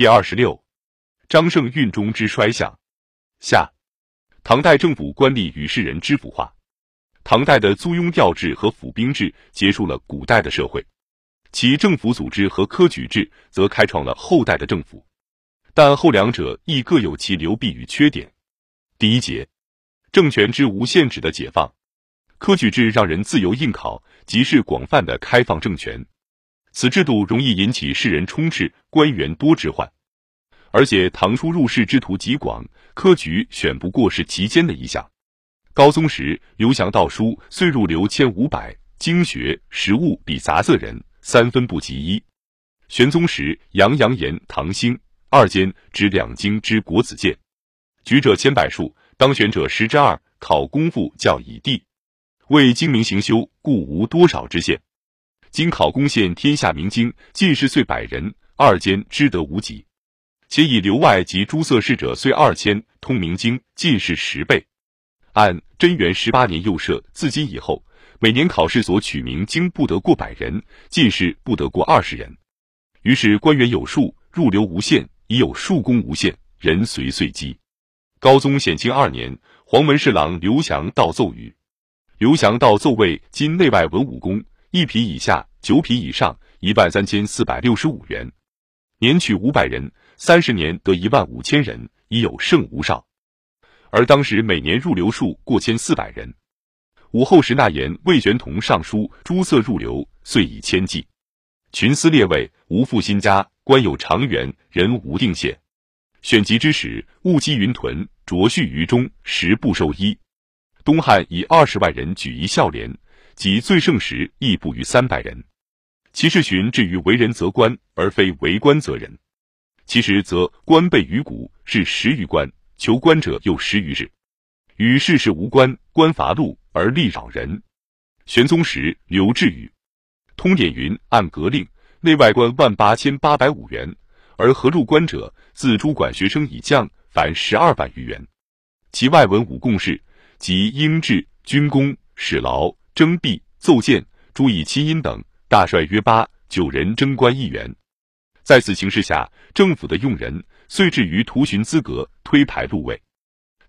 第二十六，张胜运中之衰相。下，唐代政府官吏与士人知府化。唐代的租庸调制和府兵制结束了古代的社会，其政府组织和科举制则开创了后代的政府。但后两者亦各有其流弊与缺点。第一节，政权之无限制的解放。科举制让人自由应考，即是广泛的开放政权。此制度容易引起世人充斥、官员多之患，而且唐初入仕之途极广，科举选不过是其间的一项。高宗时，刘祥道书岁入流千五百，经学、实务比杂色人，三分不及一。玄宗时，杨阳言唐兴二监执两京之国子监，举者千百数，当选者十之二，考功夫教以第。为精明行修，故无多少之限。今考攻陷天下名经，进士岁百人，二监知得无几。且以留外及诸色士者岁二千，通明经进士十倍。按贞元十八年幼设，自今以后，每年考试所取名经不得过百人，进士不得过二十人。于是官员有数，入流无限，已有数功无限，人随岁积。高宗显庆二年，黄门侍郎刘祥道奏语：刘祥道奏位今内外文武功。一匹以下，九匹以上，一万三千四百六十五元。年取五百人，三十年得一万五千人，已有胜无少。而当时每年入流数过千四百人。武后时纳言魏玄同上书，诸色入流，遂以千计。群司列位，无复新家，官有长员，人无定限。选集之时，物积云屯，着序于中，食不受衣。东汉以二十万人举一孝廉。即最盛时亦不逾三百人。其士循至于为人则官，而非为官则人。其实则官备于古，是十余官；求官者又十余日。与世事无关，官伐禄而利扰人。玄宗时，刘志宇通典云：按格令，内外官万八千八百五元，而合入官者，自主管学生以降，凡十二万余元。其外文武共事，即英制、军功、史劳。征币、奏谏、诸以七音等，大帅约八九人征官一员。在此形势下，政府的用人遂至于图寻资格，推排禄位。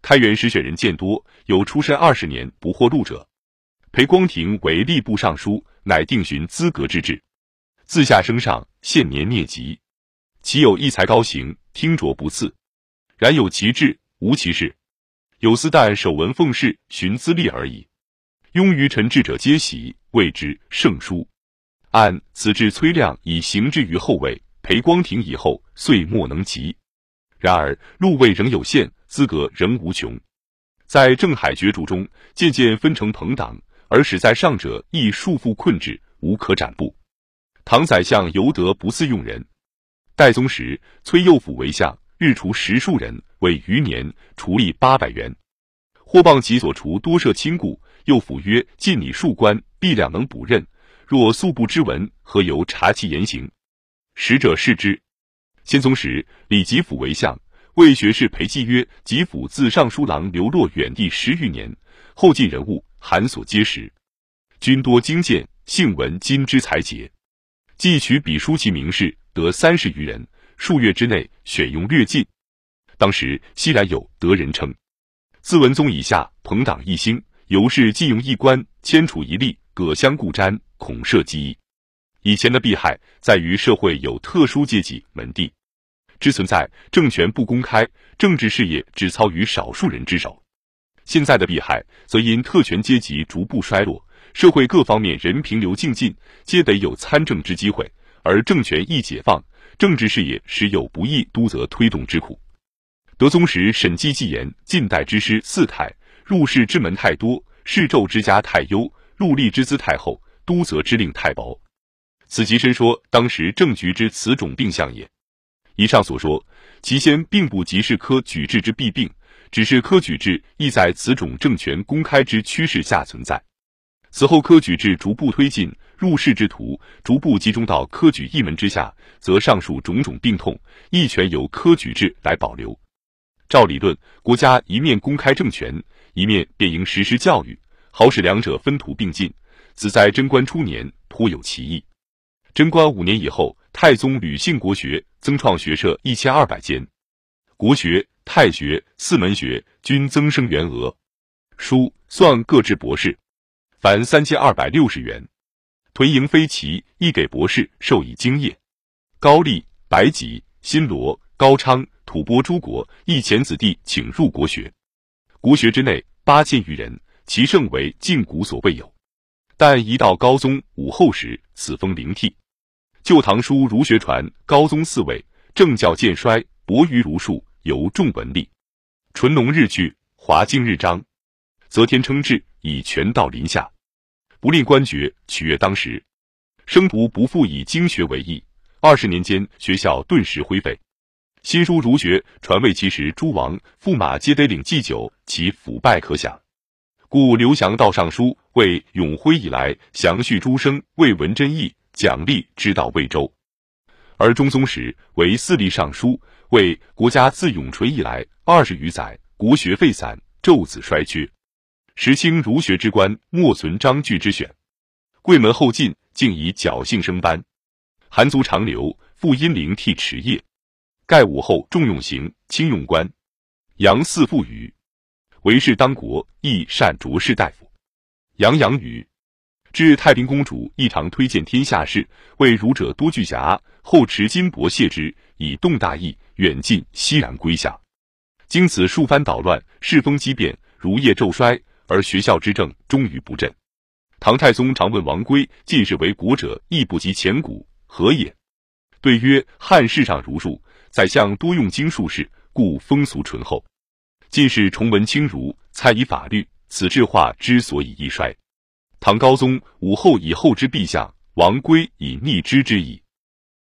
开元时选人渐多，有出身二十年不获禄者。裴光庭为吏部尚书，乃定寻资格之制。自下升上，现年灭疾。其有一才高行，听着不次。然有其志，无其事。有司但守文奉事，寻资历而已。庸于臣智者皆喜，谓之圣书。按此志崔亮以行之于后位，裴光庭以后，遂莫能及。然而禄位仍有限，资格仍无穷。在政海角逐中，渐渐分成朋党，而使在上者亦束缚困制，无可展布。唐宰相尤得不似用人。代宗时，崔右辅为相，日除十数人，为余年，除吏八百元。霍谤其所除多设亲故。又辅曰：“尽礼数官，必两能补任。若素不知文，何由察其言行？”使者视之。先宗时，李吉甫为相，魏学士裴寂曰：“吉甫自尚书郎流落远地十余年，后继人物韩所皆识，君多精见，性闻今之才杰。既取笔书其名士，得三十余人，数月之内选用略尽。当时熙然有得人称。自文宗以下，朋党一兴。”尤氏既用一官，迁处一吏，葛相固瞻，恐涉机。以前的弊害在于社会有特殊阶级门第之存在，政权不公开，政治事业只操于少数人之手。现在的弊害则因特权阶级逐步衰落，社会各方面人平流进进，皆得有参政之机会，而政权一解放，政治事业时有不易督责推动之苦。德宗时，审计纪言，近代之师四太。入仕之门太多，世胄之家太优，入吏之资太厚，督责之令太薄。此即身说当时政局之此种病象也。以上所说，其先并不即是科举制之弊病，只是科举制亦在此种政权公开之趋势下存在。此后科举制逐步推进，入仕之徒逐步集中到科举一门之下，则上述种种病痛亦全由科举制来保留。照理论，国家一面公开政权。一面便应实施教育，好使两者分途并进。此在贞观初年颇有歧义。贞观五年以后，太宗屡兴国学，增创学社一千二百间，国学、太学四门学均增生员额，书算各制博士，凡三千二百六十元。屯营飞骑亦给博士授以经业。高丽、白吉、新罗、高昌、吐蕃诸国亦遣子弟请入国学。国学之内八千余人，其盛为晋古所未有。但一到高宗武后时，此风灵替。《旧唐书·儒学传》高宗四位，政教渐衰，薄于儒术，尤重文力。淳农日剧，华经日章，则天称制，以权道临下，不令官爵取悦当时，生徒不复以经学为意。二十年间，学校顿时灰废。新书儒学传位其时，诸王驸马皆得领祭酒，其腐败可想。故刘翔道尚书为永徽以来详叙诸生为文真义奖励之道魏州，而中宗时为四立尚书为国家自永垂以来二十余载国学废散胄子衰缺，时清儒学之官莫存章句之选，贵门后进竟以侥幸升班，韩族长留复因灵替持业，盖武后重用刑轻用官，杨嗣父语。为士当国，亦善卓士大夫。杨洋语，至太平公主亦常推荐天下事，为儒者多聚侠，后持金帛谢之，以动大义，远近熙然归下。经此数番捣乱，世风激变，儒业骤衰，而学校之政终于不振。唐太宗常问王圭：“进士为国者，亦不及前古，何也？”对曰：“汉世上儒术，宰相多用经术士，故风俗淳厚。”进士崇文轻儒，参以法律，此治化之所以易衰。唐高宗武后以后之陛下，王圭以逆之之矣。